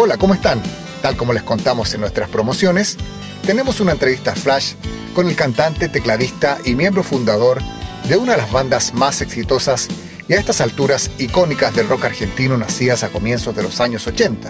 Hola, ¿cómo están? Tal como les contamos en nuestras promociones, tenemos una entrevista flash con el cantante, tecladista y miembro fundador de una de las bandas más exitosas y a estas alturas icónicas del rock argentino nacidas a comienzos de los años 80.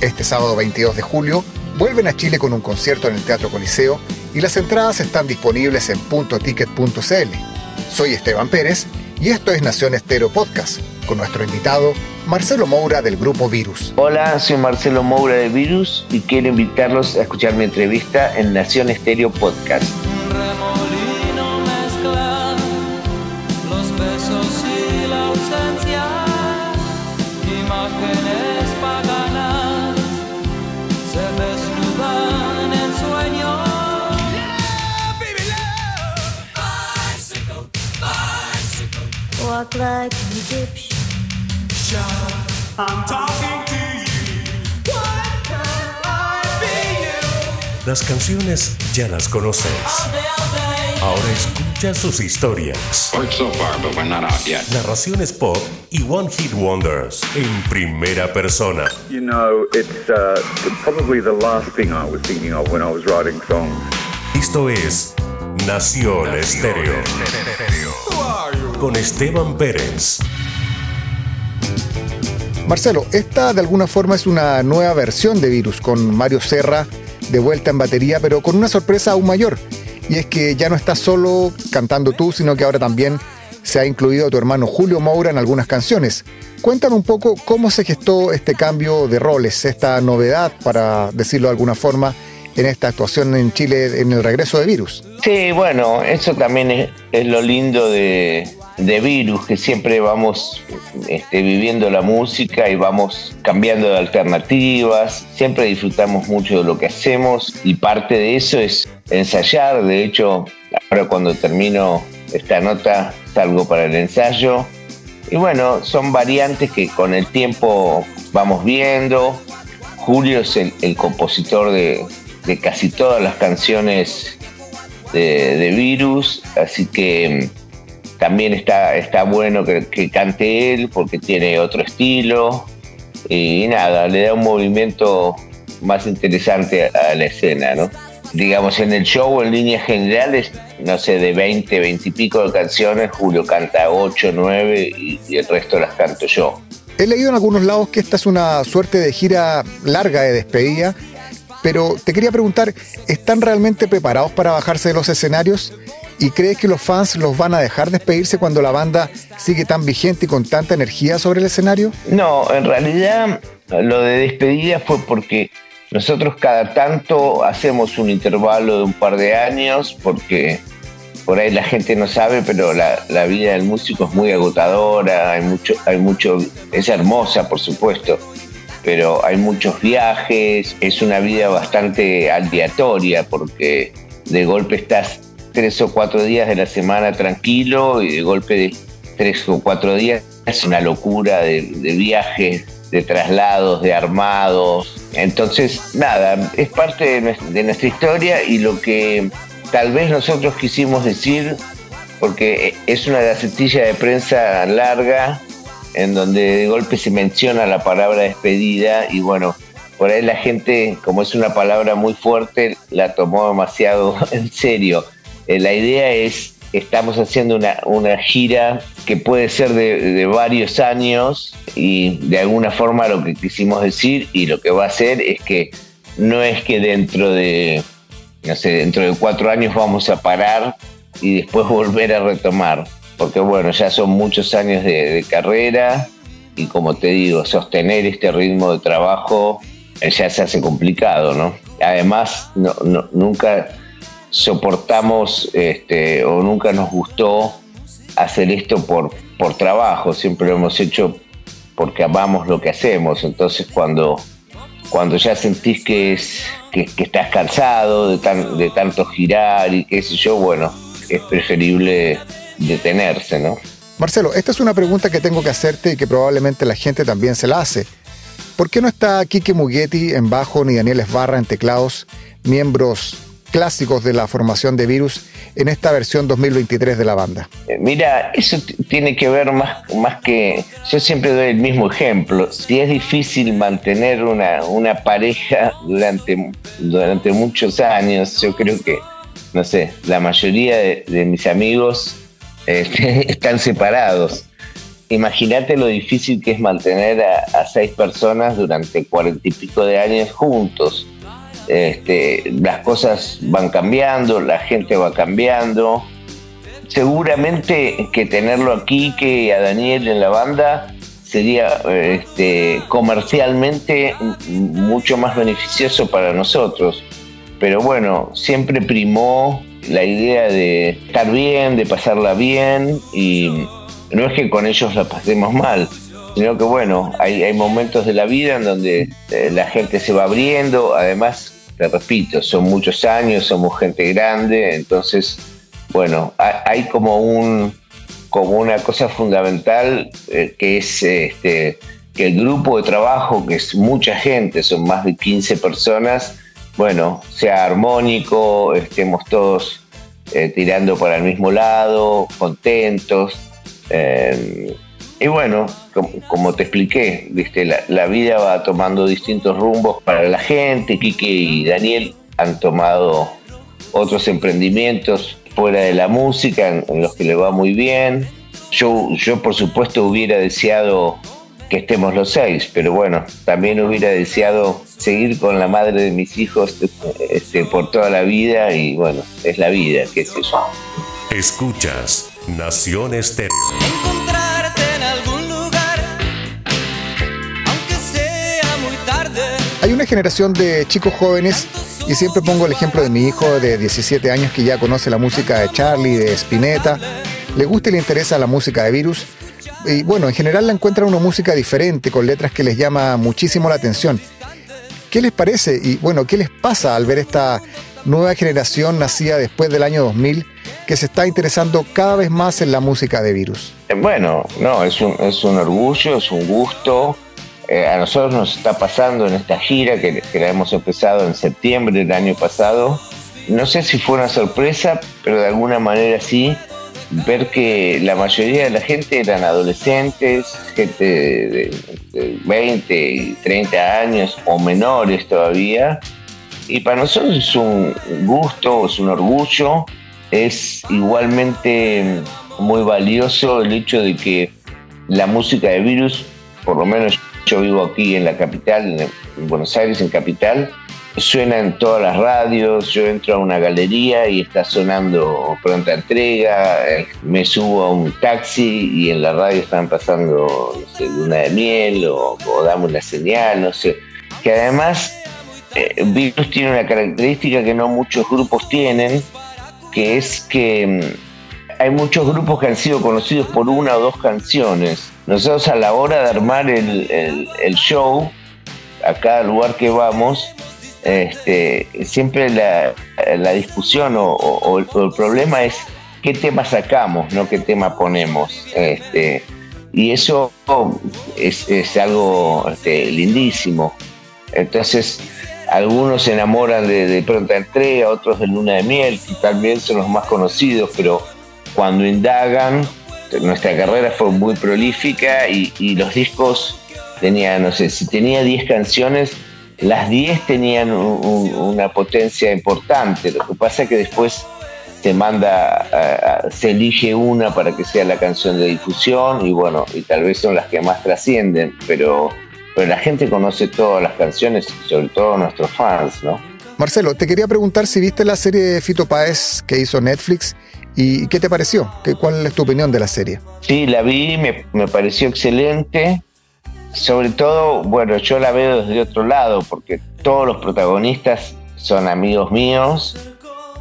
Este sábado 22 de julio vuelven a Chile con un concierto en el Teatro Coliseo y las entradas están disponibles en puntoticket.cl. Soy Esteban Pérez y esto es Nación Estero Podcast con nuestro invitado Marcelo Moura del grupo Virus. Hola, soy Marcelo Moura de Virus y quiero invitarlos a escuchar mi entrevista en Nación Estéreo Podcast. like an Egyptian. Las canciones ya las conoces. Ahora escucha sus historias. So far, but we're not out yet. Narraciones pop y One Hit Wonders en primera persona. You know, it's uh, probably the last thing I was thinking of when I was writing songs. Esto es Nación, Nación Estéreo. Con Esteban Pérez. Marcelo, esta de alguna forma es una nueva versión de Virus con Mario Serra de vuelta en batería, pero con una sorpresa aún mayor. Y es que ya no estás solo cantando tú, sino que ahora también se ha incluido a tu hermano Julio Moura en algunas canciones. Cuéntame un poco cómo se gestó este cambio de roles, esta novedad, para decirlo de alguna forma, en esta actuación en Chile en el regreso de Virus. Sí, bueno, eso también es, lo lindo de, Virus, que siempre vamos este, viviendo la música y vamos cambiando de alternativas, siempre disfrutamos mucho de lo que hacemos y parte de eso es ensayar, de hecho, ahora cuando termino esta nota salgo para el ensayo. Y bueno, son variantes que con el tiempo vamos viendo. Julio es el compositor de, de casi todas las canciones de, Virus, así que también está, está bueno que, cante él porque tiene otro estilo y, nada, le da un movimiento más interesante a, la escena, ¿no? Digamos, en el show en líneas generales, no sé, de 20, 20 y pico de canciones, Julio canta 8, 9 y, y el resto las canto yo. He leído en algunos lados que esta es una suerte de gira larga de despedida pero te quería preguntar, ¿están realmente preparados para bajarse de los escenarios? ¿Y crees que los fans los van a dejar despedirse cuando la banda sigue tan vigente y con tanta energía sobre el escenario? No, en realidad lo de despedida fue porque nosotros cada tanto hacemos un intervalo de un par de años porque por ahí la gente no sabe, pero la, vida del músico es muy agotadora, hay mucho, hay mucho, es hermosa por supuesto, pero hay muchos viajes, es una vida bastante aleatoria porque de golpe estás tres o cuatro días de la semana tranquilo y de golpe de tres o cuatro días es una locura de, viajes, de traslados, de armados. Entonces, nada, es parte de nuestra historia y lo que tal vez nosotros quisimos decir, porque es una gacetilla de prensa larga, en donde de golpe se menciona la palabra despedida y bueno, por ahí la gente, como es una palabra muy fuerte, la tomó demasiado en serio. Eh, la idea es, estamos haciendo una, una gira que puede ser de, varios años y de alguna forma lo que quisimos decir y lo que va a hacer es que no es que dentro de, no sé, dentro de cuatro años vamos a parar y después volver a retomar porque bueno, ya son muchos años de, carrera y como te digo, sostener este ritmo de trabajo eh, ya se hace complicado, ¿no? Además, nunca soportamos este, o nunca nos gustó hacer esto por, por trabajo, siempre lo hemos hecho porque amamos lo que hacemos, entonces cuando, cuando ya sentís que, es, que, estás cansado de, de tanto girar y qué sé yo, bueno, es preferible detenerse, ¿no? Marcelo, esta es una pregunta que tengo que hacerte y que probablemente la gente también se la hace. ¿Por qué no está Kike Mugetti en bajo ni Daniel Esbarra en teclados, miembros clásicos de la formación de Virus, en esta versión 2023 de la banda? Eh, mira, eso tiene que ver más, más que... Yo siempre doy el mismo ejemplo. Si es difícil mantener una, una pareja durante, durante muchos años, yo creo que, no sé, la mayoría de, mis amigos este, están separados. Imagínate lo difícil que es mantener a, seis personas durante cuarenta y pico de años juntos. Este, las cosas van cambiando, la gente va cambiando. Seguramente que tenerlo aquí, que a Daniel en la banda, sería este, comercialmente mucho más beneficioso para nosotros. Pero bueno, siempre primó la idea de estar bien, de pasarla bien y no es que con ellos la pasemos mal, sino que bueno, hay, hay momentos de la vida en donde eh, la gente se va abriendo, además, te repito, son muchos años, somos gente grande, entonces, bueno, hay, como un como una cosa fundamental eh, que es este, que el grupo de trabajo, que es mucha gente, son más de 15 personas, bueno, sea armónico, estemos todos eh, tirando para el mismo lado, contentos, eh, y bueno, como, te expliqué, ¿viste? La, vida va tomando distintos rumbos para la gente. Quique y Daniel han tomado otros emprendimientos fuera de la música en, los que le va muy bien. Yo, yo, por supuesto, hubiera deseado que estemos los seis, pero bueno, también hubiera deseado seguir con la madre de mis hijos este, por toda la vida y bueno, es la vida, qué sé yo. Escuchas Nación Estéreo. Hay una generación de chicos jóvenes y siempre pongo el ejemplo de mi hijo de 17 años que ya conoce la música de Charlie, de Spinetta, le gusta y le interesa la música de Virus. Y bueno, en general la encuentran una música diferente, con letras que les llama muchísimo la atención. ¿Qué les parece? Y bueno, ¿qué les pasa al ver esta nueva generación nacida después del año 2000 que se está interesando cada vez más en la música de Virus. Eh, bueno, no, es un, es un orgullo, es un gusto. Eh, a nosotros nos está pasando en esta gira que, la hemos empezado en septiembre del año pasado. No sé si fue una sorpresa, pero de alguna manera sí, ver que la mayoría de la gente eran adolescentes, gente de, de 20 y 30 años o menores todavía. Y para nosotros es un gusto, es un orgullo es igualmente muy valioso el hecho de que la música de Virus, por lo menos yo vivo aquí en la capital, en Buenos Aires, en capital, suena en todas las radios, yo entro a una galería y está sonando pronta entrega, eh, me subo a un taxi y en la radio están pasando no sé, luna de miel o, damos la señal, no sé. Que además eh, Virus tiene una característica que no muchos grupos tienen, que es que mm, hay muchos grupos que han sido conocidos por una o dos canciones. Nosotros a la hora de armar el, show, a cada lugar que vamos, este, siempre la, discusión o, el, problema es qué tema sacamos, no qué tema ponemos. Este, y eso es, algo este, lindísimo. Entonces, algunos se enamoran de, pronta entrega, otros de luna de miel, que también son los más conocidos, pero cuando indagan, nuestra carrera fue muy prolífica y, los discos tenían, no sé, si tenía 10 canciones, las 10 tenían una potencia importante. Lo que pasa es que después se manda, se elige una para que sea la canción de difusión y bueno, y tal vez son las que más trascienden, pero pero la gente conoce todas las canciones, sobre todo nuestros fans, ¿no? Marcelo, te quería preguntar si viste la serie de Fito Páez que hizo Netflix y qué te pareció, cuál es tu opinión de la serie. Sí, la vi, me, me pareció excelente. Sobre todo, bueno, yo la veo desde otro lado porque todos los protagonistas son amigos míos,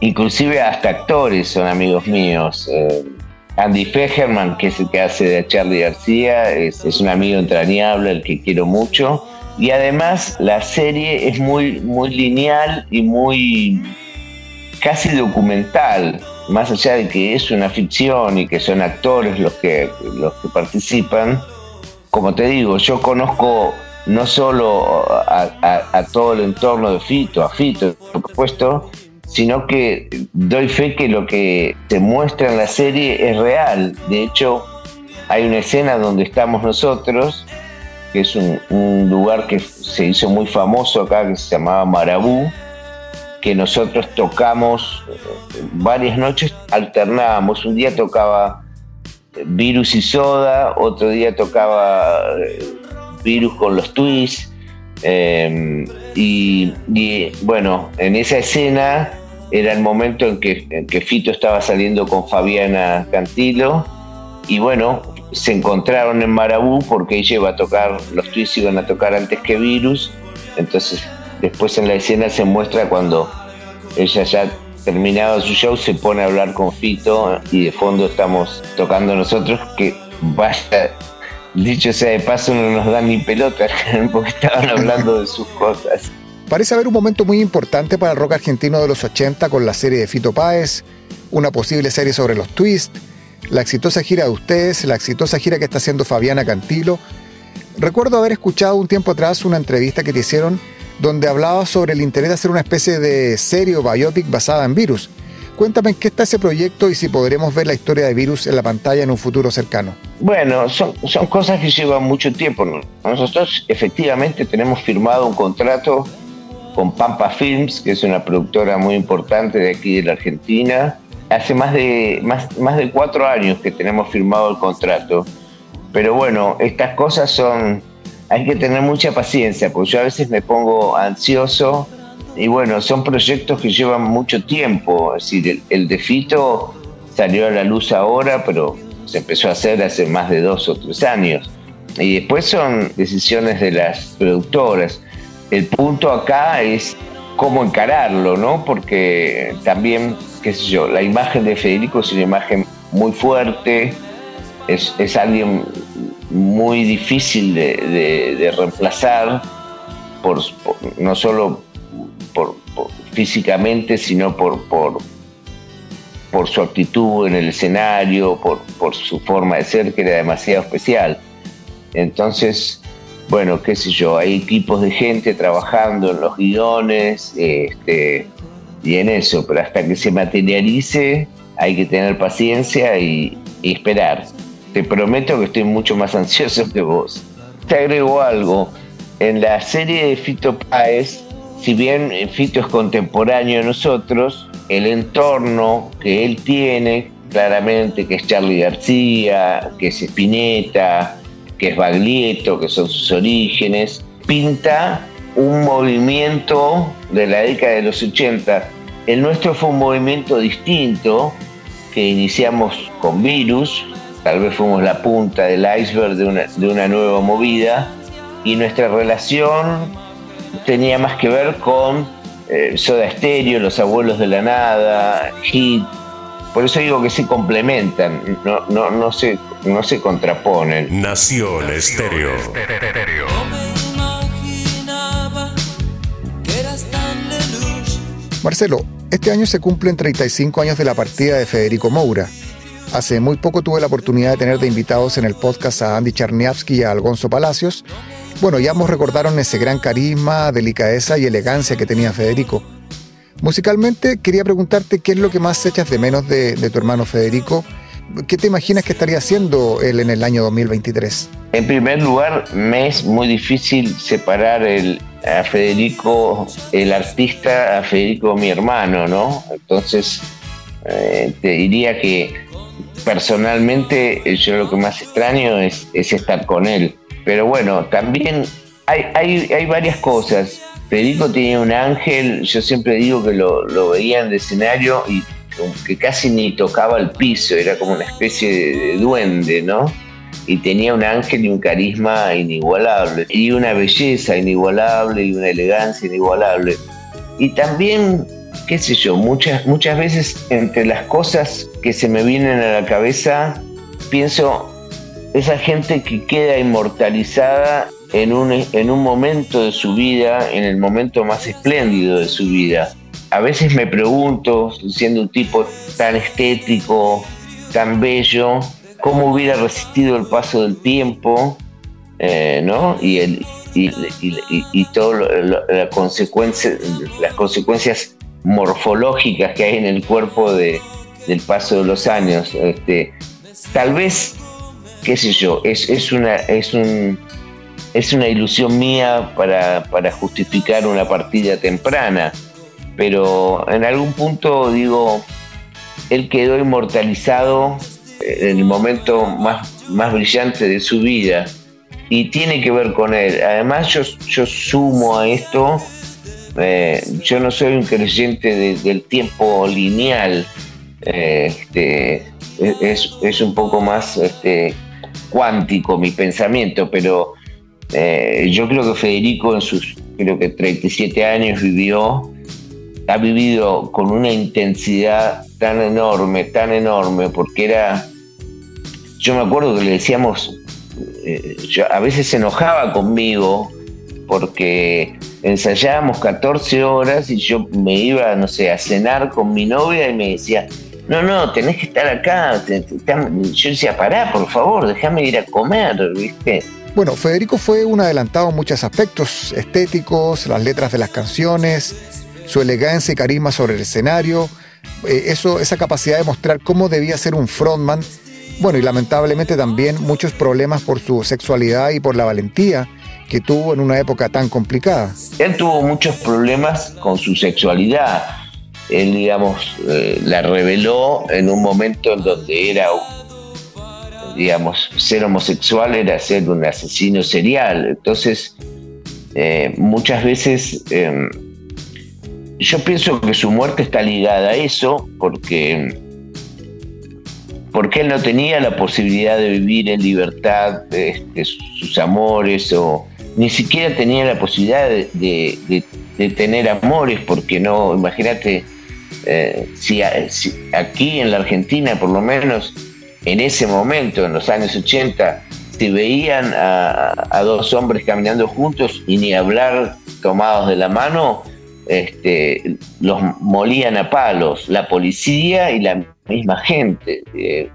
inclusive hasta actores son amigos míos. Eh, Andy Fegerman, que es el que hace de Charlie García, es, un amigo entrañable, el que quiero mucho. Y además la serie es muy, muy lineal y muy casi documental, más allá de que es una ficción y que son actores los que, los que participan. Como te digo, yo conozco no solo a, todo el entorno de Fito, a Fito, por supuesto, sino que doy fe que lo que se muestra en la serie es real. De hecho, hay una escena donde estamos nosotros, que es un, lugar que se hizo muy famoso acá, que se llamaba Marabú, que nosotros tocamos eh, varias noches, alternábamos. Un día tocaba Virus y Soda, otro día tocaba eh, Virus con los Twists. Eh, y, bueno, en esa escena era el momento en que, en que Fito estaba saliendo con Fabiana Cantilo. Y bueno, se encontraron en Marabú porque ella iba a tocar, los Twists iban a tocar antes que Virus. Entonces, después en la escena se muestra cuando ella ya terminado su show se pone a hablar con Fito y de fondo estamos tocando nosotros que vaya dicho sea de paso no nos dan ni pelota porque estaban hablando de sus cosas Parece haber un momento muy importante para el rock argentino de los 80 con la serie de Fito Páez, una posible serie sobre los twists, la exitosa gira de ustedes, la exitosa gira que está haciendo Fabiana Cantilo. Recuerdo haber escuchado un tiempo atrás una entrevista que te hicieron donde hablaba sobre el interés de hacer una especie de serie biopic basada en virus. Cuéntame en qué está ese proyecto y si podremos ver la historia de Virus en la pantalla en un futuro cercano. Bueno, son, cosas que llevan mucho tiempo. Nosotros efectivamente tenemos firmado un contrato con Pampa Films, que es una productora muy importante de aquí de la Argentina. Hace más de, más de cuatro años que tenemos firmado el contrato. Pero bueno, estas cosas son hay que tener mucha paciencia, porque yo a veces me pongo ansioso y bueno, son proyectos que llevan mucho tiempo, es decir, el, de Fito salió a la luz ahora, pero se empezó a hacer hace más de dos o tres años. Y después son decisiones de las productoras. El punto acá es cómo encararlo, ¿no? Porque también, qué sé yo, la imagen de Federico es una imagen muy fuerte, es, es alguien muy difícil de, reemplazar, por, no solo por, físicamente, sino por, por, su actitud en el escenario, por, su forma de ser, que era demasiado especial. Entonces, bueno, qué sé yo, hay equipos de gente trabajando en los guiones este, y en eso, pero hasta que se materialice hay que tener paciencia y esperar te prometo que estoy mucho más ansioso que vos. Te agrego algo. En la serie de Fito Páez, si bien Fito es contemporáneo de nosotros, el entorno que él tiene, claramente que es Charlie García, que es Spinetta, que es Baglietto, que son sus orígenes, pinta un movimiento de la década de los 80. El nuestro fue un movimiento distinto que iniciamos con Virus, tal vez fuimos la punta del iceberg de una, de una nueva movida y nuestra relación tenía más que ver con eh, Soda Stereo, Los Abuelos de la Nada, Hit. Por eso digo que se complementan, no, no, no, se, no se contraponen. Nación Estéreo. Marcelo, este año se cumplen 35 años de la partida de Federico Moura Hace muy poco tuve la oportunidad de tener de invitados en el podcast a Andy Charniavsky y a Alfonso Palacios. Bueno, ya ambos recordaron ese gran carisma, delicadeza y elegancia que tenía Federico. Musicalmente, quería preguntarte qué es lo que más echas de menos de, tu hermano Federico. ¿Qué te imaginas que estaría haciendo él en el año 2023? En primer lugar, me es muy difícil separar a Federico, el artista, a Federico, mi hermano, ¿no? Entonces, eh, te diría que personalmente eh, yo lo que más extraño es, estar con él. Pero bueno, también hay, hay, varias cosas. Federico tenía un ángel, yo siempre digo que lo, lo veía en el escenario y que casi ni tocaba el piso, era como una especie de, duende, ¿no? Y tenía un ángel y un carisma inigualable, y una belleza inigualable y una elegancia inigualable. Y también qué sé yo, muchas, muchas veces entre las cosas que se me vienen a la cabeza, pienso esa gente que queda inmortalizada en un, en un momento de su vida, en el momento más espléndido de su vida. A veces me pregunto, siendo un tipo tan estético, tan bello, cómo hubiera resistido el paso del tiempo, eh, ¿no? Y, y, y, y, la consecuencia, las consecuencias morfológicas que hay en el cuerpo de, del paso de los años. Este, tal vez, qué sé yo, es, es, una, es, un, es una ilusión mía para, para justificar una partida temprana, pero en algún punto digo, él quedó inmortalizado en el momento más, más brillante de su vida y tiene que ver con él. Además yo, yo sumo a esto, eh, yo no soy un creyente del tiempo lineal, eh, este, es, un poco más este, cuántico mi pensamiento, pero eh, yo creo que Federico en sus creo que 37 años vivió, ha vivido con una intensidad tan enorme, tan enorme, porque era, yo me acuerdo que le decíamos, a veces se enojaba conmigo porque ensayábamos 14 horas y yo me iba, no sé, a cenar con mi novia y me decía, no, no, tenés que estar acá. Yo decía, pará, por favor, déjame ir a comer, ¿viste? Bueno, Federico fue un adelantado en muchos aspectos estéticos, las letras de las canciones, su elegancia y carisma sobre el escenario, eh, eso, esa capacidad de mostrar cómo debía ser un frontman. Bueno, y lamentablemente también muchos problemas por su sexualidad y por la valentía que tuvo en una época tan complicada. Él tuvo muchos problemas con su sexualidad él, digamos, eh, la reveló en un momento en donde era, digamos, ser homosexual era ser un asesino serial. Entonces, eh, muchas veces em, yo pienso que su muerte está ligada a eso porque, porque él no tenía la posibilidad de vivir en libertad este, sus amores o ni siquiera tenía la posibilidad de tener amores porque no, imagínate, eh, si, aquí en la Argentina, por lo menos en ese momento, en los años 80, se veían a, dos hombres caminando juntos y ni hablar tomados de la mano, este, los molían a palos, la policía y la misma gente. Eh,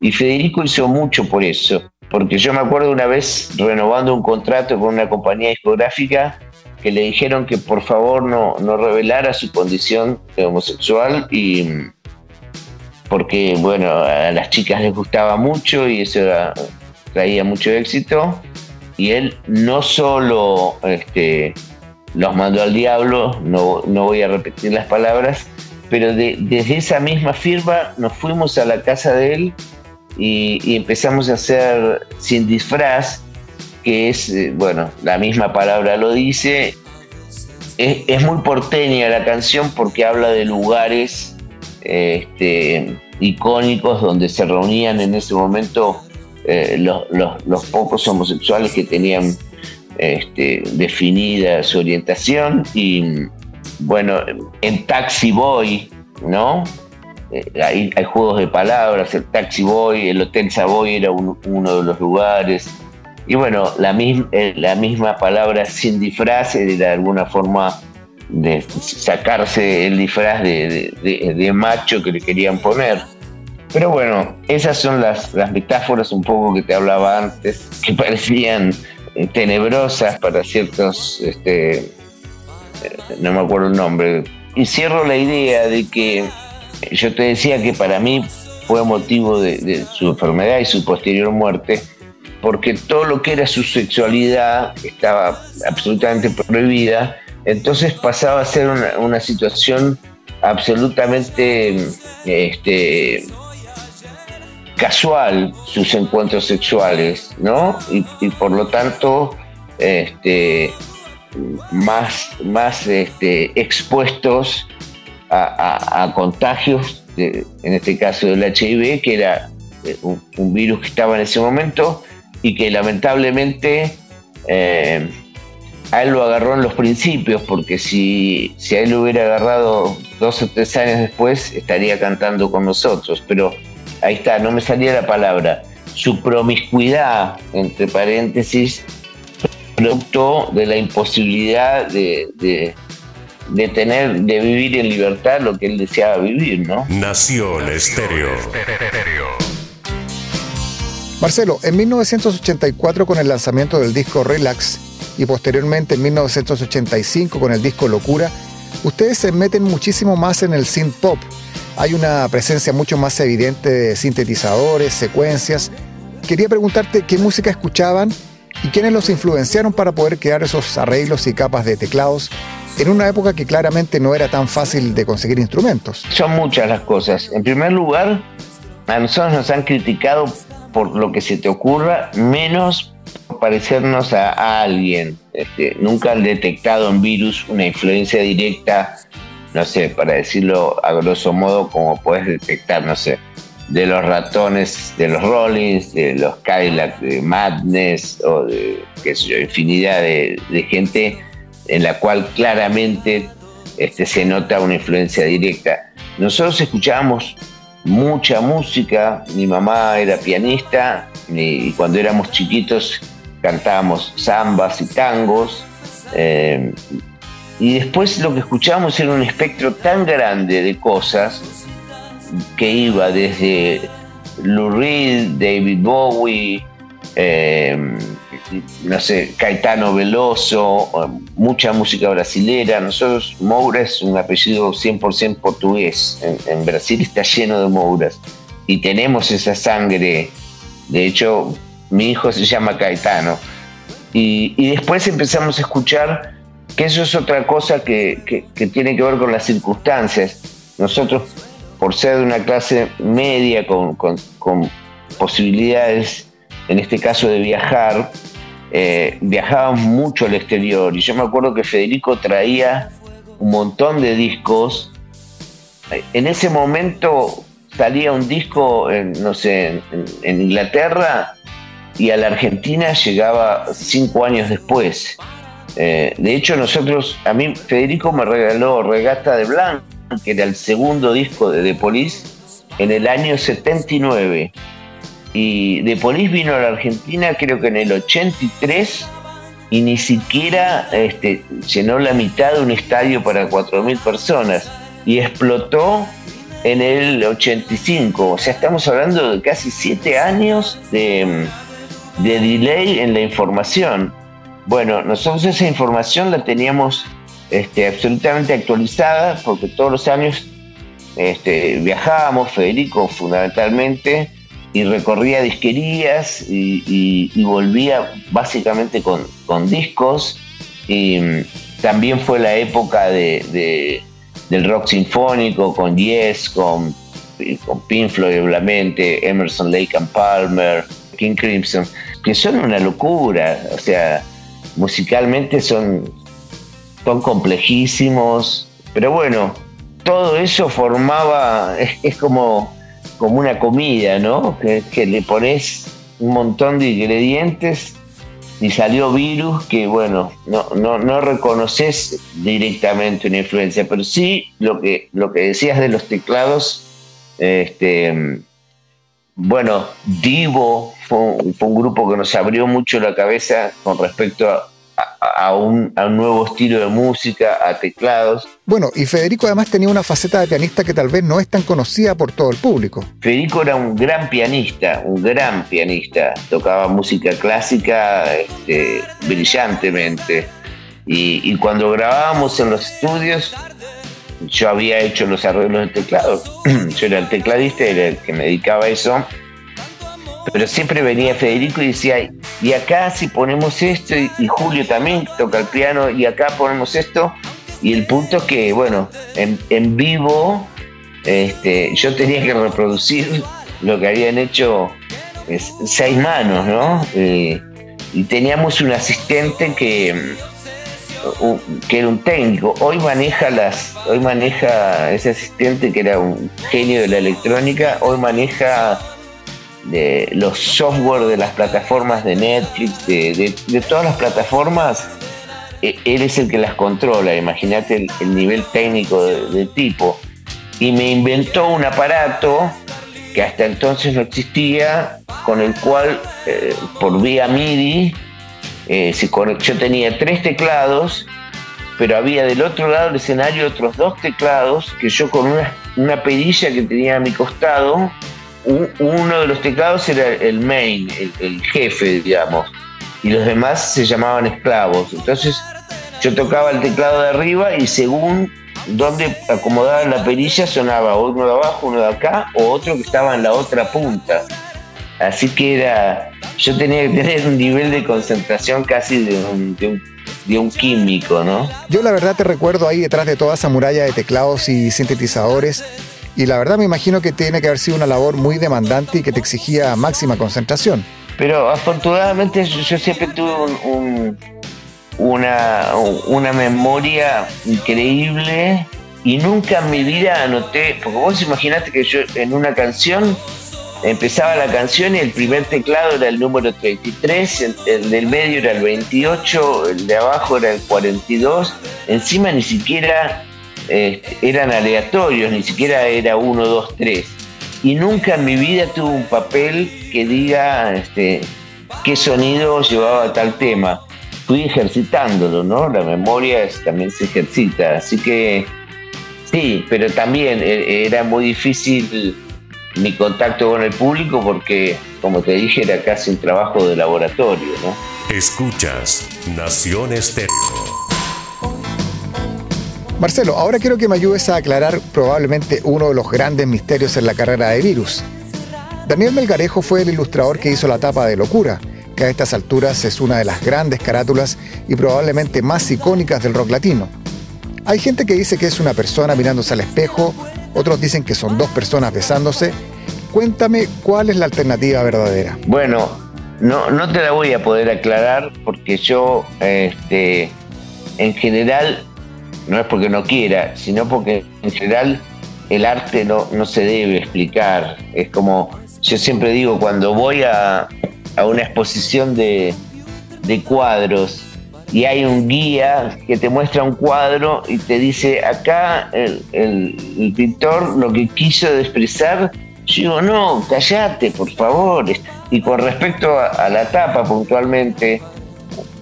y Federico hizo mucho por eso, porque yo me acuerdo una vez renovando un contrato con una compañía discográfica, que le dijeron que por favor no, no revelara su condición de homosexual y porque bueno, a las chicas les gustaba mucho y eso traía mucho éxito. Y él no solo este, los mandó al diablo, no, no voy a repetir las palabras, pero desde esa misma firma nos fuimos a la casa de él y, empezamos a hacer sin disfraz que es, eh, bueno, la misma palabra lo dice, es, muy porteña la canción porque habla de lugares este, icónicos donde se reunían en ese momento eh, los, pocos homosexuales que tenían este, definida su orientación y bueno, en Taxi Boy, ¿no? Eh, hay, juegos de palabras, el Taxi Boy, el Hotel Savoy era uno de los lugares, y bueno, la, eh, la misma palabra sin disfraz era de alguna forma de sacarse el disfraz de, macho que le querían poner. Pero bueno, esas son las, las metáforas un poco que te hablaba antes, que parecían eh, tenebrosas para ciertos, este, eh, no me acuerdo el nombre. Y cierro la idea de que yo te decía que para mí fue motivo de su enfermedad y su posterior muerte, porque todo lo que era su sexualidad estaba absolutamente prohibida, entonces pasaba a ser una, situación absolutamente este, casual sus encuentros sexuales, ¿no? Y, por lo tanto, este, más, más este, expuestos a, contagios, en este caso del HIV, que era eh, un virus que estaba en ese momento, y que lamentablemente eh, a él lo agarró en los principios, porque si, si a él lo hubiera agarrado dos o tres años después, estaría cantando con nosotros. Pero ahí está, no me salía la palabra. Su promiscuidad, entre paréntesis, producto de la imposibilidad de, de, tener, de vivir en libertad lo que él deseaba vivir, ¿no? Nación Estéreo. Marcelo, en 1984 con el lanzamiento del disco Relax y posteriormente en 1985 con el disco Locura, ustedes se meten muchísimo más en el synth pop. Hay una presencia mucho más evidente de sintetizadores, secuencias. Quería preguntarte qué música escuchaban y quiénes los influenciaron para poder crear esos arreglos y capas de teclados en una época que claramente no era tan fácil de conseguir instrumentos. Son muchas las cosas. En primer lugar, a nosotros nos han criticado por lo que se te ocurra, menos parecernos a, alguien. Este, nunca han detectado en virus una influencia directa, no sé, para decirlo a grosso modo, como puedes detectar, no sé, de los ratones de los Rollins, de los Cadillac de Madness, o de, qué sé yo, infinidad de, gente en la cual claramente este, se nota una influencia directa. Nosotros escuchábamos mucha música, mi mamá era pianista y cuando éramos chiquitos cantábamos zambas y tangos. Eh, y después lo que escuchábamos era un espectro tan grande de cosas que iba desde Lou Reed, David Bowie, eh, no sé, Caetano Veloso, mucha música brasilera. Nosotros, Moura es un apellido 100% portugués. En, Brasil está lleno de Mouras. Y tenemos esa sangre. De hecho, mi hijo se llama Caetano. Y, después empezamos a escuchar que eso es otra cosa que, tiene que ver con las circunstancias. Nosotros, por ser de una clase media con, con posibilidades, en este caso de viajar, eh, viajábamos mucho al exterior y yo me acuerdo que Federico traía un montón de discos. En ese momento salía un disco, en, no sé, en, Inglaterra y a la Argentina llegaba cinco años después. Eh, de hecho, nosotros, a mí Federico me regaló Regata de Blanc, que era el segundo disco de The Police, en el año 79. Y de Polis vino a la Argentina creo que en el 83 y ni siquiera este, llenó la mitad de un estadio para 4.000 personas y explotó en el 85. O sea, estamos hablando de casi 7 años de, de delay en la información. Bueno, nosotros esa información la teníamos este, absolutamente actualizada porque todos los años este, viajábamos, Federico fundamentalmente, y recorría disquerías y, volvía básicamente con, discos. Y mm, también fue la época de, del rock sinfónico con Yes, con, con Pink Floyd, obviamente, Emerson, Lake and Palmer, King Crimson, que son una locura. O sea, musicalmente son, son complejísimos. Pero bueno, todo eso formaba, es como como una comida, ¿no? Que, le pones un montón de ingredientes y salió virus que, bueno, no, no, no reconoces directamente una influencia, pero sí lo que, lo que decías de los teclados, este, bueno, Divo fue, fue un grupo que nos abrió mucho la cabeza con respecto a, a un, nuevo estilo de música, a teclados. Bueno, y Federico además tenía una faceta de pianista que tal vez no es tan conocida por todo el público. Federico era un gran pianista, un gran pianista. Tocaba música clásica este, brillantemente. Y, cuando grabábamos en los estudios, yo había hecho los arreglos de teclado. yo era el tecladista, era el que me dedicaba a eso pero siempre venía Federico y decía, y acá si ponemos esto, y, Julio también toca el piano, y acá ponemos esto, y el punto es que, bueno, en, vivo este, yo tenía que reproducir lo que habían hecho seis manos, ¿no? Eh, y teníamos un asistente que, que era un técnico. Hoy maneja las, hoy maneja ese asistente que era un genio de la electrónica, hoy maneja de los software de las plataformas de Netflix, de, todas las plataformas, e, él es el que las controla, imagínate el, nivel técnico de, tipo. Y me inventó un aparato que hasta entonces no existía, con el cual, eh, por vía MIDI, eh, yo tenía tres teclados, pero había del otro lado del escenario otros dos teclados que yo con una, una perilla que tenía a mi costado, uno de los teclados era el main, el, jefe, digamos, y los demás se llamaban esclavos. Entonces, yo tocaba el teclado de arriba y según dónde acomodaba la perilla sonaba uno de abajo, uno de acá o otro que estaba en la otra punta. Así que era, yo tenía que tener un nivel de concentración casi de un, de un, químico, ¿no? Yo la verdad te recuerdo ahí detrás de toda esa muralla de teclados y sintetizadores y la verdad me imagino que tiene que haber sido una labor muy demandante y que te exigía máxima concentración. Pero afortunadamente yo, siempre tuve un, una, una memoria increíble y nunca en mi vida anoté, porque vos imaginate que yo en una canción empezaba la canción y el primer teclado era el número 33, el, del medio era el 28, el de abajo era el 42, encima ni siquiera este, eran aleatorios, ni siquiera era 1, 2, 3. Y nunca en mi vida tuve un papel que diga este, qué sonido llevaba tal tema. Fui ejercitándolo, ¿no? La memoria también se ejercita, así que sí, pero también e, era muy difícil mi contacto con el público porque, como te dije, era casi un trabajo de laboratorio, ¿no? Escuchas Nación Estéreo. Marcelo, ahora quiero que me ayudes a aclarar probablemente uno de los grandes misterios en la carrera de Virus. Daniel Melgarejo fue el ilustrador que hizo la tapa de Locura, que a estas alturas es una de las grandes carátulas y probablemente más icónicas del rock latino. Hay gente que dice que es una persona mirándose al espejo otros dicen que son dos personas besándose. Cuéntame cuál es la alternativa verdadera. Bueno, no, no te la voy a poder aclarar porque yo, este, en general, no es porque no quiera, sino porque en general el arte no, no se debe explicar. Es como, yo siempre digo, cuando voy a, a una exposición de, de cuadros y hay un guía que te muestra un cuadro y te dice, acá el, pintor lo que quiso expresar, yo digo, no, callate, por favor. Y con respecto a, la tapa puntualmente,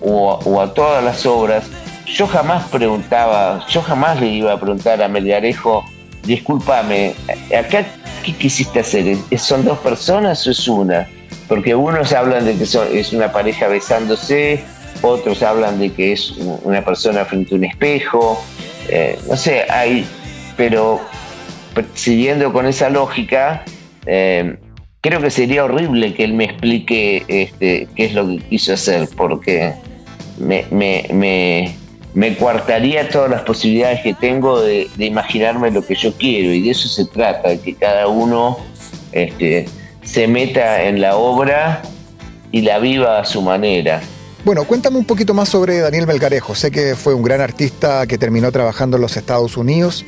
o, a todas las obras, yo jamás preguntaba, yo jamás le iba a preguntar a Melgarejo, discúlpame, acá qué quisiste hacer? ¿Son dos personas o es una? Porque unos hablan de que es una pareja besándose, otros hablan de que es una persona frente a un espejo, eh, no sé, hay, pero siguiendo con esa lógica, eh, creo que sería horrible que él me explique este, qué es lo que quiso hacer, porque me, me, me, coartaría todas las posibilidades que tengo de, imaginarme lo que yo quiero, y de eso se trata, de que cada uno este, se meta en la obra y la viva a su manera. Bueno, cuéntame un poquito más sobre Daniel Melgarejo. Sé que fue un gran artista que terminó trabajando en los Estados Unidos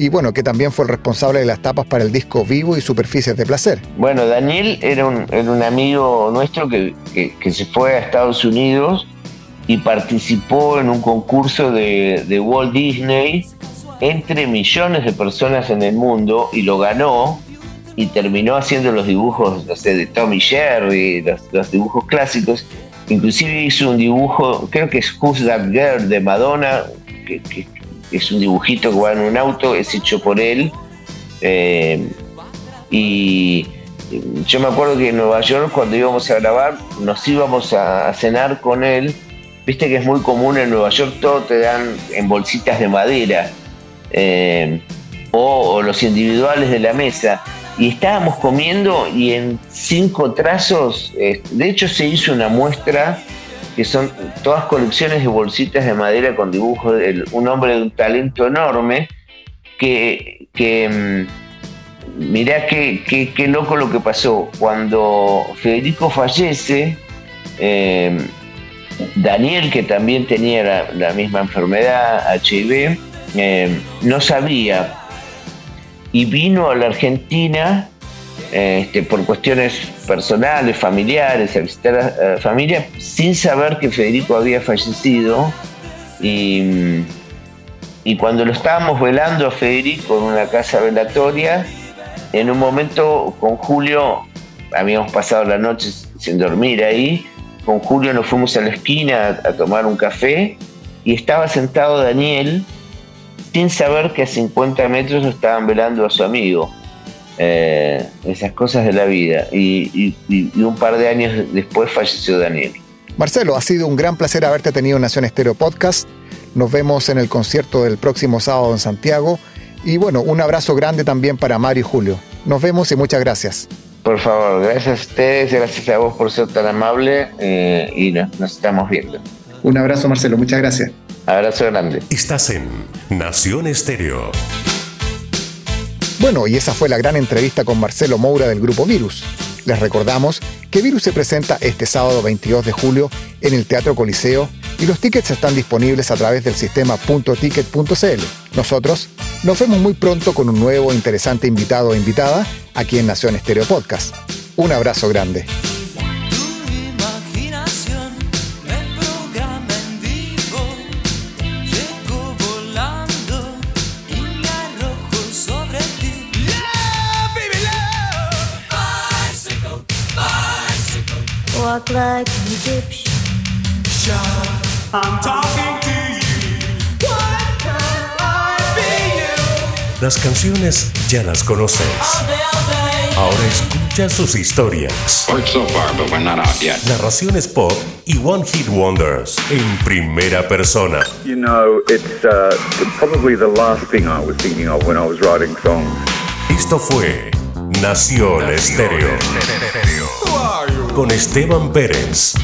y bueno, que también fue el responsable de las tapas para el disco Vivo y Superficies de Placer. Bueno, Daniel era un, amigo nuestro que, se fue a Estados Unidos y participó en un concurso de, de, Walt Disney entre millones de personas en el mundo y lo ganó y terminó haciendo los dibujos no sé, de Tommy Jerry, los dibujos clásicos Inclusive hizo un dibujo, creo que es Who's That Girl de Madonna, que, es un dibujito que va en un auto, es hecho por él. Eh, y yo me acuerdo que en Nueva York cuando íbamos a grabar, nos íbamos a, cenar con él. Viste que es muy común en Nueva York, todo te dan en bolsitas de madera. Eh, o, los individuales de la mesa y estábamos comiendo y en cinco trazos, eh, de hecho se hizo una muestra que son todas colecciones de bolsitas de madera con dibujos de un hombre de un talento enorme que, que mm, mirá qué, qué, loco lo que pasó. Cuando Federico fallece, em, Daniel, que también tenía la, misma enfermedad, HIV, em, no sabía y vino a la Argentina este, por cuestiones personales, familiares, a visitar a la familia, sin saber que Federico había fallecido. Y, y cuando lo estábamos velando a Federico en una casa velatoria, en un momento con Julio, habíamos pasado la noche sin dormir ahí, con Julio nos fuimos a la esquina a tomar un café y estaba sentado Daniel sin saber que a 50 metros estaban velando a su amigo. Eh, esas cosas de la vida. Y, un par de años después falleció Daniel. Marcelo, ha sido un gran placer haberte tenido en Nación Estéreo Podcast. Nos vemos en el concierto del próximo sábado en Santiago. Y bueno, un abrazo grande también para Mario y Julio. Nos vemos y muchas gracias. Por favor, gracias a ustedes, gracias a vos por ser tan amable eh, y nos, estamos viendo. Un abrazo, Marcelo, muchas gracias. Abrazo grande. Estás en Nación Estéreo. Bueno, y esa fue la gran entrevista con Marcelo Moura del grupo Virus. Les recordamos que Virus se presenta este sábado 22 de julio en el Teatro Coliseo y los tickets están disponibles a través del sistema .ticket.cl. Nosotros nos vemos muy pronto con un nuevo interesante invitado o invitada aquí en Nación Estéreo Podcast. Un abrazo grande. walk like an Egyptian. I'm talking to Las canciones ya las conoces. Ahora escucha sus historias. So far, but we're not out yet. Narraciones pop y One Hit Wonders en primera persona. You know, it's uh, probably the last thing I was thinking of when I was writing songs. Esto fue Nación, Nación Estéreo. Estéreo con Esteban Pérez.